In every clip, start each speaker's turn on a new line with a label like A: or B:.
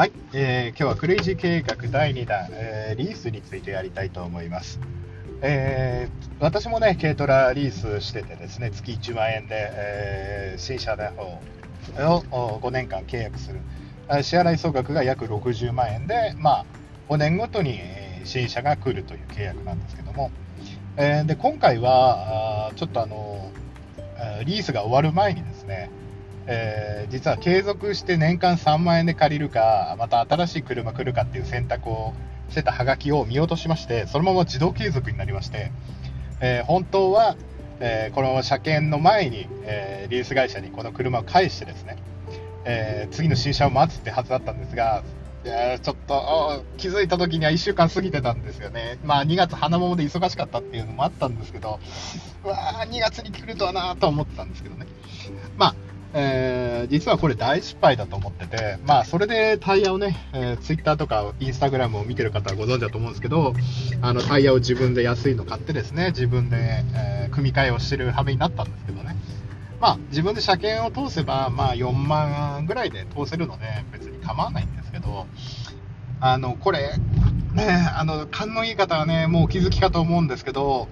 A: はい、えー、今日はクレイジー計画第2弾、えー、リースについてやりたいと思います。えー、私もね、軽トラリースしててですね、月1万円で、えー、新車の方を5年間契約する。支払い総額が約60万円で、まあ、5年ごとに新車が来るという契約なんですけども、えー、で今回はちょっとあのリースが終わる前にですね、えー、実は継続して年間3万円で借りるか、また新しい車来るかっていう選択をしてたハガキを見落としまして、そのまま自動継続になりまして、えー、本当は、えー、この車検の前に、えリース会社にこの車を返してですね、え次の新車を待つってはずだったんですが、えちょっと気づいた時には1週間過ぎてたんですよね。まあ2月花桃で忙しかったっていうのもあったんですけど、わー2月に来るとはなと思ってたんですけどね。まあえー、実はこれ大失敗だと思ってて、まあ、それでタイヤをね、えー、ツイッターとかインスタグラムを見てる方はご存知だと思うんですけど、あの、タイヤを自分で安いの買ってですね、自分で、えー、組み替えをしてる羽目になったんですけどね。まあ、自分で車検を通せば、まあ、4万ぐらいで通せるので、別に構わないんですけど、あの、これ、ね、あの、勘のいい方はね、もうお気づきかと思うんですけど、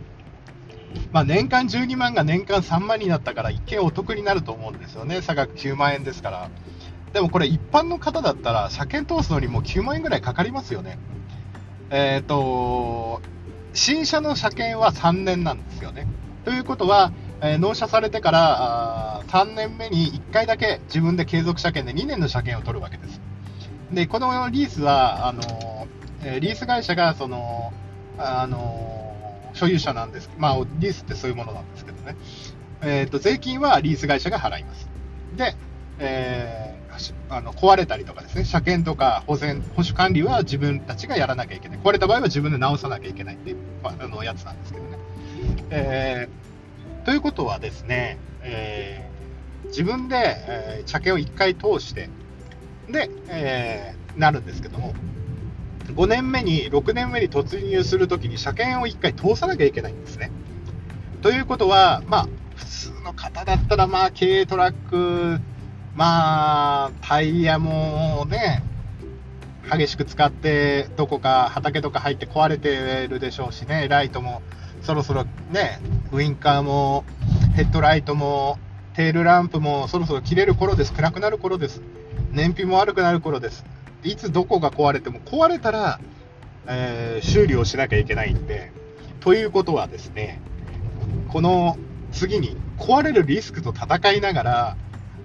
A: まあ、年間12万が年間3万になったから一見お得になると思うんですよね、差額9万円ですから。でもこれ一般の方だったら車検通すのにもう9万円ぐらいかかりますよね。えっ、ー、と、新車の車検は3年なんですよね。ということは、えー、納車されてから3年目に1回だけ自分で継続車検で2年の車検を取るわけです。で、このリースは、あのー、リース会社が、その、あの所有者なんです。まあ、リースってそういうものなんですけどね。えっ、ー、と、税金はリース会社が払います。で、えー、あの壊れたりとかですね、車検とか保全、保守管理は自分たちがやらなきゃいけない。壊れた場合は自分で直さなきゃいけないっていう、まあ、あのやつなんですけどね。えー、ということはですね、えー、自分で、えー、車検を1回通して、で、え、なるんですけども、5年目に、6年目に突入するときに車検を1回通さなきゃいけないんですね。ということは、まあ、普通の方だったら、まあ、軽トラック、まあ、タイヤもね、激しく使って、どこか畑とか入って壊れてるでしょうしね、ライトもそろそろね、ウインカーもヘッドライトもテールランプもそろそろ切れる頃です、暗くなる頃です、燃費も悪くなる頃です。いつどこが壊れても、壊れたら、えー、修理をしなきゃいけないんで、ということはですね、この次に壊れるリスクと戦いながら、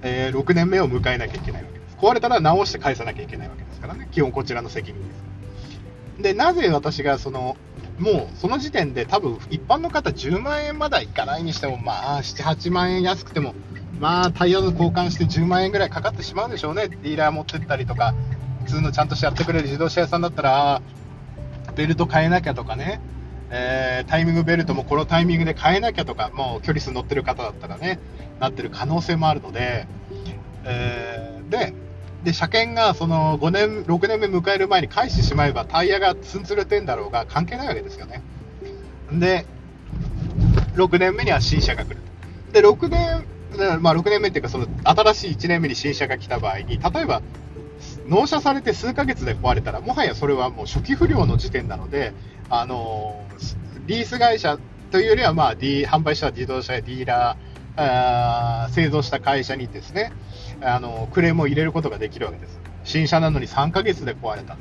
A: えー、6年目を迎えなきゃいけないわけです。壊れたら直して返さなきゃいけないわけですからね、基本こちらの責任です。で、なぜ私がその、もうその時点で多分一般の方10万円まだいかないにしても、まあ7、8万円安くても、まあタイヤの交換して10万円ぐらいかかってしまうんでしょうね。ディーラー持ってったりとか、普通のちゃんとしてやってくれる自動車屋さんだったら、ベルト変えなきゃとかね、えー、タイミングベルトもこのタイミングで変えなきゃとか、もう距離数乗ってる方だったらね、なってる可能性もあるので、えー、で、で、車検がその5年、6年目迎える前に返してしまえば、タイヤがツンツルてんだろうが関係ないわけですよね。で、6年目には新車が来る。で、6年、まあ6年目っていうか、その新しい1年目に新車が来た場合に、例えば納車されて数ヶ月で壊れたら、もはやそれはもう初期不良の時点なので、あのリース会社というよりは、まあ、D、販売した自動車やディーラー、あー製造した会社にですね、あのクレームを入れることができるわけです。新車なのに3ヶ月で壊れた。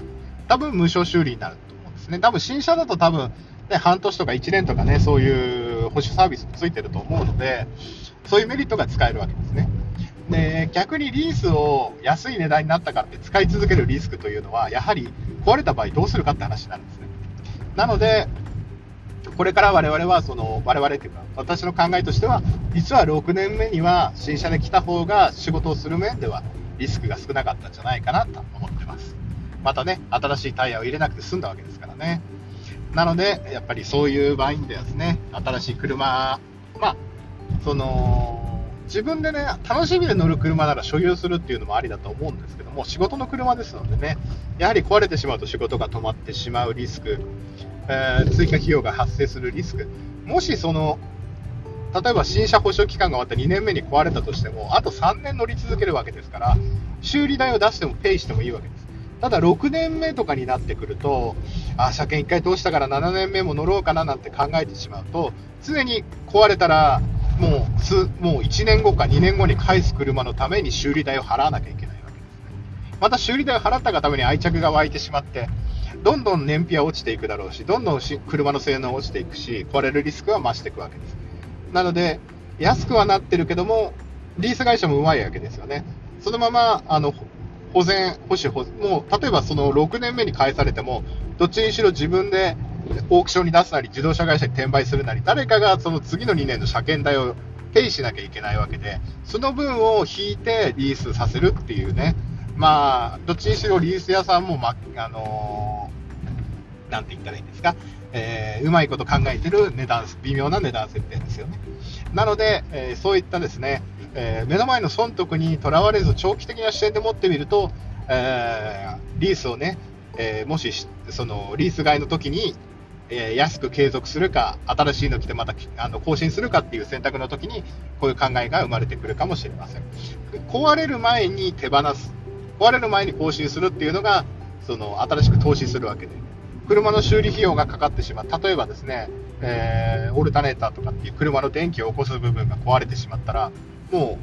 A: 多分無償修理になると思うんですね。多分新車だと多分、ね、半年とか1年とかね、そういう保守サービスもついてると思うので、そういうメリットが使えるわけですね。で、逆にリースを安い値段になったからって使い続けるリスクというのは、やはり壊れた場合どうするかって話になるんですね。なので、これから我々は、その、我々っていうか、私の考えとしては、実は6年目には新車で来た方が仕事をする面ではリスクが少なかったんじゃないかなと思ってます。またね、新しいタイヤを入れなくて済んだわけですからね。なので、やっぱりそういう場合にですね、新しい車、まあ、その、自分でね、楽しみで乗る車なら所有するっていうのもありだと思うんですけども、仕事の車ですのでね、やはり壊れてしまうと仕事が止まってしまうリスク、えー、追加費用が発生するリスク、もしその、例えば新車保証期間が終わって2年目に壊れたとしても、あと3年乗り続けるわけですから、修理代を出してもペイしてもいいわけです。ただ6年目とかになってくると、あ、車検1回通したから7年目も乗ろうかななんて考えてしまうと、常に壊れたら、もうつもう1年後か2年後に返す車のために修理代を払わなきゃいけないわけですね。また修理代を払ったがために愛着が湧いてしまって、どんどん燃費は落ちていくだろうし、どんどん車の性能は落ちていくし、壊れるリスクは増していくわけです。なので、安くはなってるけども、リース会社もうまいわけですよね。そのまま、あの、保全、保守、保もう、例えばその6年目に返されても、どっちにしろ自分でオークションに出すなり、自動車会社に転売するなり、誰かがその次の2年の車検代をペイしなきゃいけないわけで、その分を引いてリースさせるっていうね、まあ、どっちにしろリース屋さんも、ま、あのー、なんて言ったらいいんですか、えー、うまいこと考えてる値段、微妙な値段設定ですよね。なので、えー、そういったですね、えー、目の前の損得にとらわれず長期的な視点で持ってみると、えリースをね、えもしそのリース買いの時に、え安く継続するか、新しいの来てまたあの更新するかっていう選択の時に、こういう考えが生まれてくるかもしれません。壊れる前に手放す、壊れる前に更新するっていうのが、その新しく投資するわけで、車の修理費用がかかってしまう。例えばですね、えー、オルタネーターとかっていう車の電気を起こす部分が壊れてしまったら、も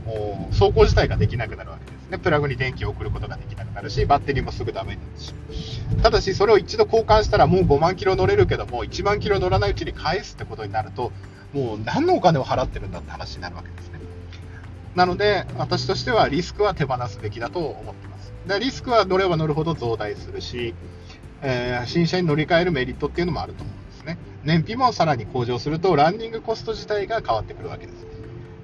A: う走行自体ができなくなるわけですね。プラグに電気を送ることができなくなるし、バッテリーもすぐダメになるし。ただし、それを一度交換したらもう5万キロ乗れるけども、1万キロ乗らないうちに返すってことになると、もう何のお金を払ってるんだって話になるわけですね。なので、私としてはリスクは手放すべきだと思ってます。でリスクは乗れば乗るほど増大するし、えー、新車に乗り換えるメリットっていうのもあると思うんですね。燃費もさらに向上すると、ランニングコスト自体が変わってくるわけです。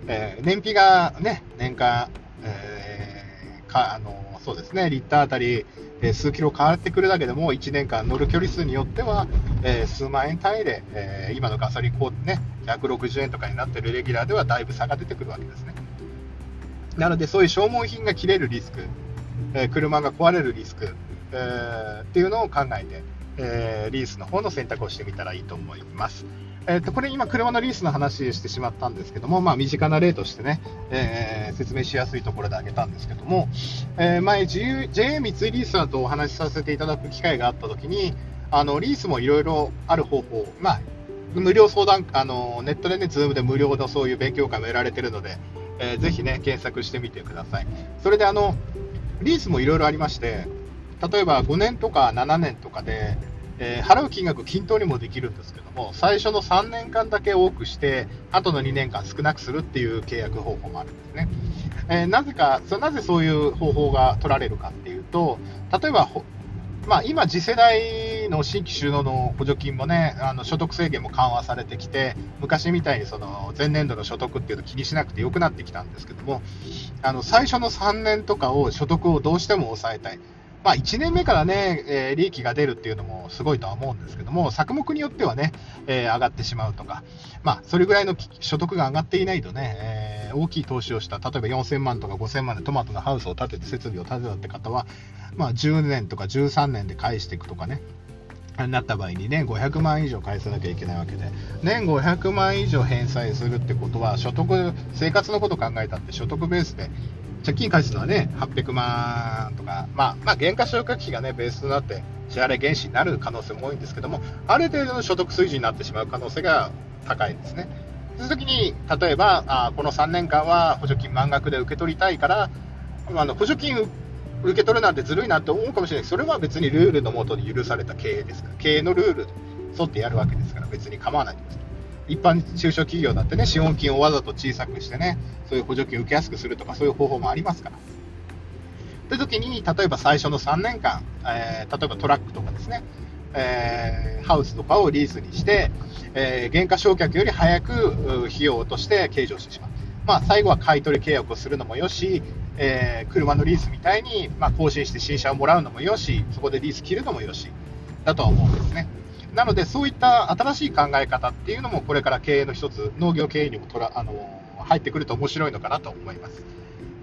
A: えー、燃費がね、年間、えー、か、あの、そうですね、リッターあたり、えー、数キロ変わってくるだけでも、1年間乗る距離数によっては、え、数万円単位で、え、今のガソリンこうね、160円とかになってるレギュラーではだいぶ差が出てくるわけですね。なので、そういう消耗品が切れるリスク、え車が壊れるリスク、えっていうのを考えて、えリースの方の選択をしてみたらいいと思います。えー、とこれ今、車のリースの話してしまったんですけども、まあ、身近な例としてね、えー、説明しやすいところで挙げたんですけども、えー、前、JA 三井リースさんとお話しさせていただく機会があったときに、あのリースもいろいろある方法、まあ、無料相談、あのネットでね、ズームで無料のそういう勉強会もやられてるので、えー、ぜひね、検索してみてください。それであの、リースもいろいろありまして、例えば5年とか7年とかで、えー、払う金額均等にもできるんですけどもう、最初の3年間だけ多くして、後の2年間少なくするっていう契約方法もあるんですね。えー、なぜかそ、なぜそういう方法が取られるかっていうと、例えば、まあ、今、次世代の新規収納の補助金もね、あの所得制限も緩和されてきて、昔みたいにその前年度の所得っていうのを気にしなくてよくなってきたんですけども、あの最初の3年とかを所得をどうしても抑えたい。まあ、1年目からね、えー、利益が出るっていうのもすごいとは思うんですけども、作目によってはね、えー、上がってしまうとか、まあ、それぐらいの所得が上がっていないとね、えー、大きい投資をした、例えば4000万とか5000万でトマトのハウスを建てて、設備を建てたって方は、まあ、10年とか13年で返していくとかね、なった場合に年500万以上返さなきゃいけないわけで、年500万以上返済するってことは、所得、生活のことを考えたって所得ベースで借金返すのはね、800万とか、まあ、まあ、減価償却費がね、ベースとなって、支払い原資になる可能性も多いんですけども、ある程度の所得水準になってしまう可能性が高いですね。その時に、例えば、あこの3年間は補助金満額で受け取りたいから、あの補助金受け取るなんてずるいなって思うかもしれないそれは別にルールのもとに許された経営ですから、経営のルールに沿ってやるわけですから、別に構わないんです。一般中小企業だってね、資本金をわざと小さくしてね、そういう補助金を受けやすくするとか、そういう方法もありますから。という時に、例えば最初の3年間、えー、例えばトラックとかですね、えー、ハウスとかをリースにして、えー、原価償却より早く費用として計上してしまう。まあ、最後は買取契約をするのもよし、えー、車のリースみたいに、まあ、更新して新車をもらうのもよし、そこでリース切るのもよし、だとは思うんですね。なので、そういった新しい考え方っていうのも、これから経営の一つ、農業経営にもとらあの入ってくると面白いのかなと思います。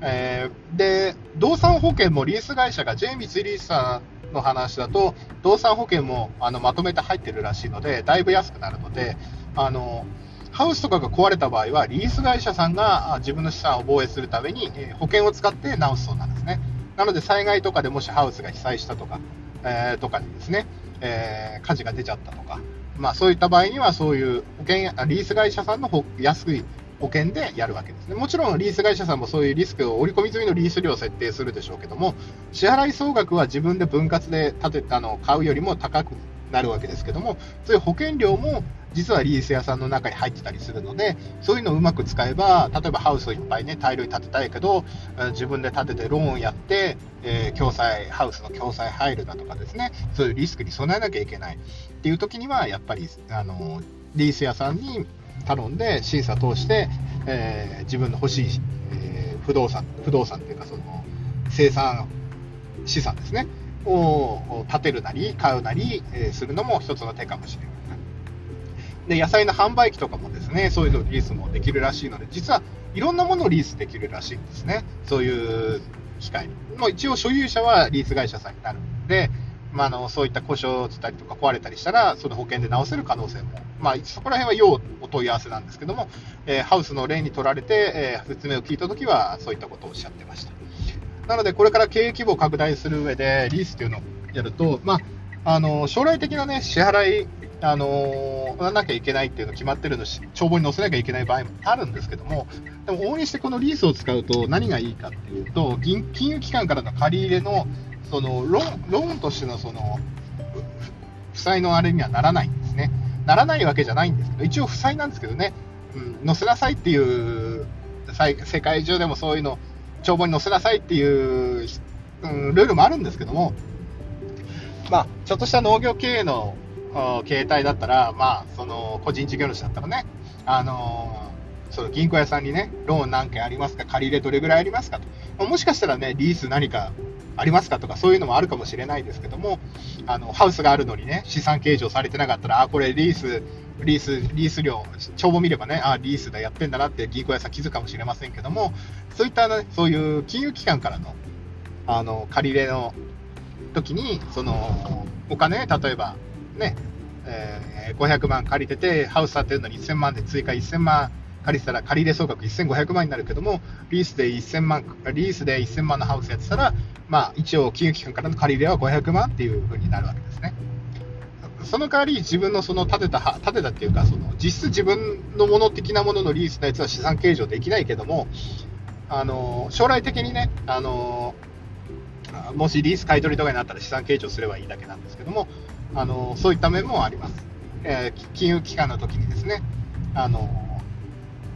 A: えー、で、動産保険もリース会社が J 三井リースさんの話だと、動産保険もあのまとめて入ってるらしいので、だいぶ安くなるので、あのハウスとかが壊れた場合は、リース会社さんが自分の資産を防衛するために、え保険を使って直すそうなんですね。なので災害とかでもしハウスが被災したとか、えー、とかにですね、えー、火事が出ちゃったとか、まあ、そういった場合にはそういう保険リース会社さんの安い保険でやるわけですね。もちろんリース会社さんもそういうリスクを織り込み済みのリース料を設定するでしょうけども、支払い総額は自分で分割で立てあの買うよりも高くなるわけですけども、そういう保険料も実はリース屋さんの中に入ってたりするので、そういうのをうまく使えば、例えばハウスをいっぱいね、大量に建てたいけど、自分で建ててローンをやって、えー、共済、ハウスの共済入るだとかですね、そういうリスクに備えなきゃいけないっていう時には、やっぱり、あの、リース屋さんに頼んで審査通して、えー、自分の欲しい、えー、不動産、不動産っていうかその生産資産ですね、を建てるなり買うなり、え、するのも一つの手かもしれない。で、野菜の販売機とかもですね、そういうのリースもできるらしいので、実はいろんなものをリースできるらしいんですね。そういう機械に。もう一応所有者はリース会社さんになるので、まあ、あのそういった故障したりとか壊れたりしたら、その保険で直せる可能性も、まあ、そこら辺は要お問い合わせなんですけども、えー、ハウスの例に取られて、えー、説明を聞いたときは、そういったことをおっしゃってました。なので、これから経営規模を拡大する上で、リースというのをやると、まあ、あの将来的な、ね、支払い、あのー、なきゃいけないっていうの決まってるのし、帳簿に載せなきゃいけない場合もあるんですけども、でも、往々にしてこのリースを使うと何がいいかっていうと、金融機関からの借り入れのそのローンローンとしてのその負債のあれにはならないんですね。ならないわけじゃないんですけど、一応負債なんですけどね、うん、載せなさいっていう、世界中でもそういうの、帳簿に載せなさいっていう、うん、ルールもあるんですけども、まあ、ちょっとした農業経営の形態だったら、まあ、その個人事業主だったらね、あのー、その銀行屋さんにね、ローン何件ありますか、借り入れどれぐらいありますかと、もしかしたらね、リース何かありますかとか、そういうのもあるかもしれないですけども、あのハウスがあるのにね、資産計上されてなかったら、あ、これリース、リース、リース料、帳簿見ればね、あ、リースだ、やってんだなって銀行屋さん気づくかもしれませんけども、そういった、ね、そういう金融機関からの、あの、借り入れの時に、その、お金、例えば、ね、えー、500万借りてて、ハウス建てるのに1000万で追加1000万借りてたら借り入れ総額1500万になるけども、リースで1000万、リースで1000万のハウスやってたら、まあ、一応、金融機関からの借り入れは500万っていう風になるわけですね。その代わり、自分のその建てた、建てたっていうか、その実質自分のもの的なもののリースのやつは資産計上できないけども、あの将来的にね、あのもしリース買い取りとかになったら資産計上すればいいだけなんですけども、あのそういった面もあります。えー、金融機関の時にですね、あの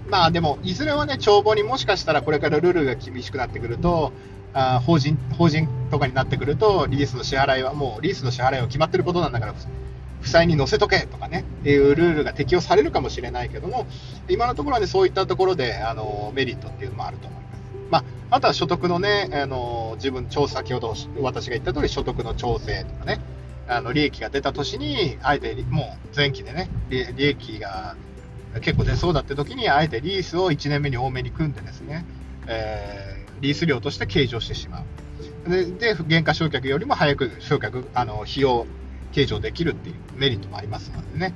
A: まあでも、いずれはね、帳簿にもしかしたらこれからルールが厳しくなってくると、あ法人法人とかになってくると、リースの支払いはもう、リースの支払いは決まってることなんだから、負債に載せとけとかね、いうルールが適用されるかもしれないけども、今のところはね、そういったところで、あの、メリットっていうのもあると思います。まあ、あとは所得のね、あの、自分、調査、先ほど私が言った通り、所得の調整とかね、あの、利益が出た年に、あえて、もう前期でね、利益が結構出そうだって時に、あえてリースを1年目に多めに組んでですね、えーリース料として計上してしまう。で、で原価償却よりも早く償却、あの、費用計上できるっていうメリットもありますのでね。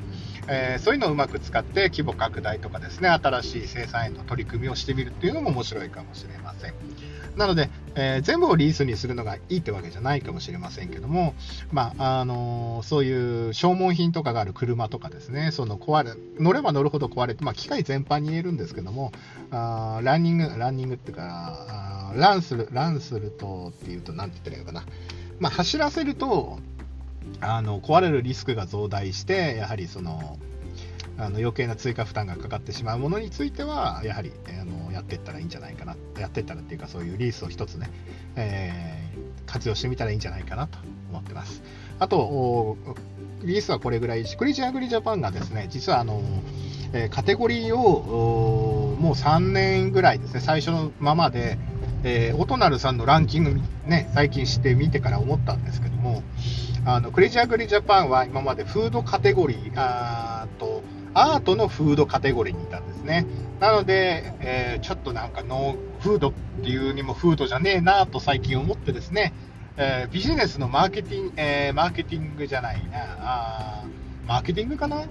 A: えー、そういうのをうまく使って規模拡大とかですね、新しい生産への取り組みをしてみるっていうのも面白いかもしれません。なので、えー、全部をリースにするのがいいってわけじゃないかもしれませんけども、まあ、あのー、そういう消耗品とかがある車とかですね、その壊れ、乗れば乗るほど壊れて、まあ、機械全般に言えるんですけども、あランニング、ランニングっていうか、ランする、ランするとっていうと、なんて言ったらいいのかな。まあ、走らせると、あの壊れるリスクが増大して、やはりそのあの余計な追加負担がかかってしまうものについては、やはりあのやっていったらいいんじゃないかな、やっていったらっていうか、そういうリースを一つね、えー、活用してみたらいいんじゃないかなと思ってます。あと、リースはこれぐらい、シクリジアグリジャパンがですね、実はあの、え、カテゴリーをもう3年ぐらいですね、最初のままで、えー、オトナルさんのランキング、ね、最近してみてから思ったんですけども、あのクレジアグリジャパンは今までフードカテゴリーアートのフードカテゴリーにいたんですね。なので、えー、ちょっとなんかノーフードっていうにもフードじゃねえなと最近思ってですね、えー、ビジネスのマーケティング、えー、マーケティングじゃないな、あマーケティングかな、うん、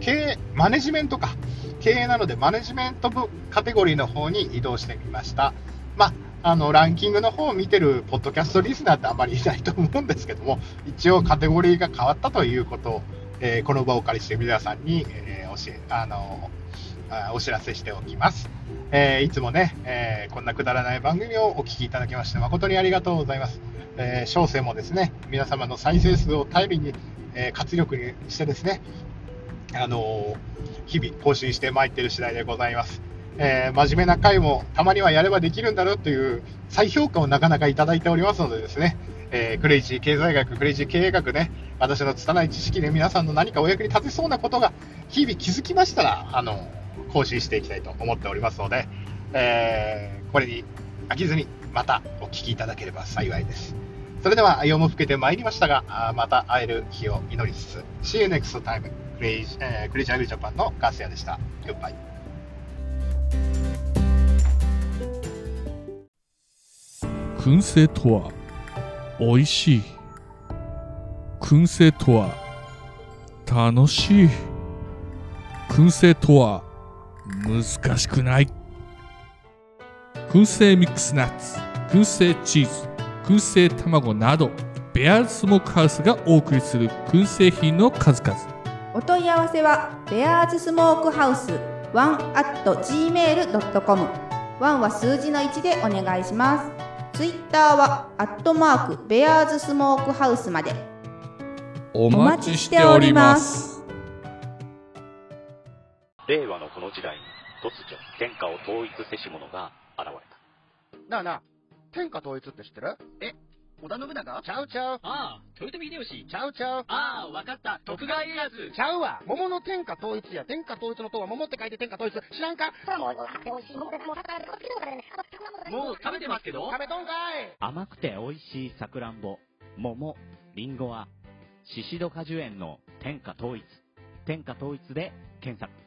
A: 経営、マネジメントか。経営なのでマネジメント部カテゴリーの方に移動してみました。まあ、あのランキングの方を見てるポッドキャストリスナーってあまりいないと思うんですけども、一応カテゴリーが変わったということを、えー、この場をお借りして皆さんに、えー、教えあのお知らせしておきます。えー、いつもね、えー、こんなくだらない番組をお聞きいただきまして誠にありがとうございます。えー、小生もですね、皆様の再生数を頼りに、えー、活力にしてですね、あの日々更新してまいってる次第でございます。えー、真面目な回もたまにはやればできるんだろうという再評価をなかなかいただいておりますのでですね、えー、クレイジー経済学、クレイジー経営学ね、私の拙い知識で皆さんの何かお役に立てそうなことが日々気づきましたら、あの、更新していきたいと思っておりますので、えー、これに飽きずにまたお聞きいただければ幸いです。それでは、夜も更けてまいりましたが、また会える日を祈りつつ、See you next time. クレイジー、えー、クレイジーアグリジャパンのガスヤでした。Goodbye.
B: 燻製とは美味しい。燻製とは楽しい。燻製とは難しくない。燻製ミックスナッツ、燻製チーズ、燻製卵など、ベアーズスモークハウスがお送りする燻製品の数々。
C: お問い合わせは、ベアーズスモークハウス1 at gmail.com。1は数字の1でお願いします。ツイッターは、アットマーク、ベアーズスモークハウスまで。
B: お待ちしております。
D: 令和のこの時代に、突如、天下を統一せし者が現れ
E: た。なあなあ、天下統一って知ってる？
F: え織田信長？
E: ちゃうちゃう。
F: ああ、豊臣秀吉。
E: ちゃうちゃう。
F: ああ、わかった。徳川家康。
E: ちゃうわ。桃の天下統一や。天下統一の塔は桃って書いて天下統一。知らんか？
F: もう食べてますけど？
E: 食べとんかい
G: 甘くて美味しいさくらんぼ、桃、りんごは、シシド果樹園の天下統一。天下統一で検索。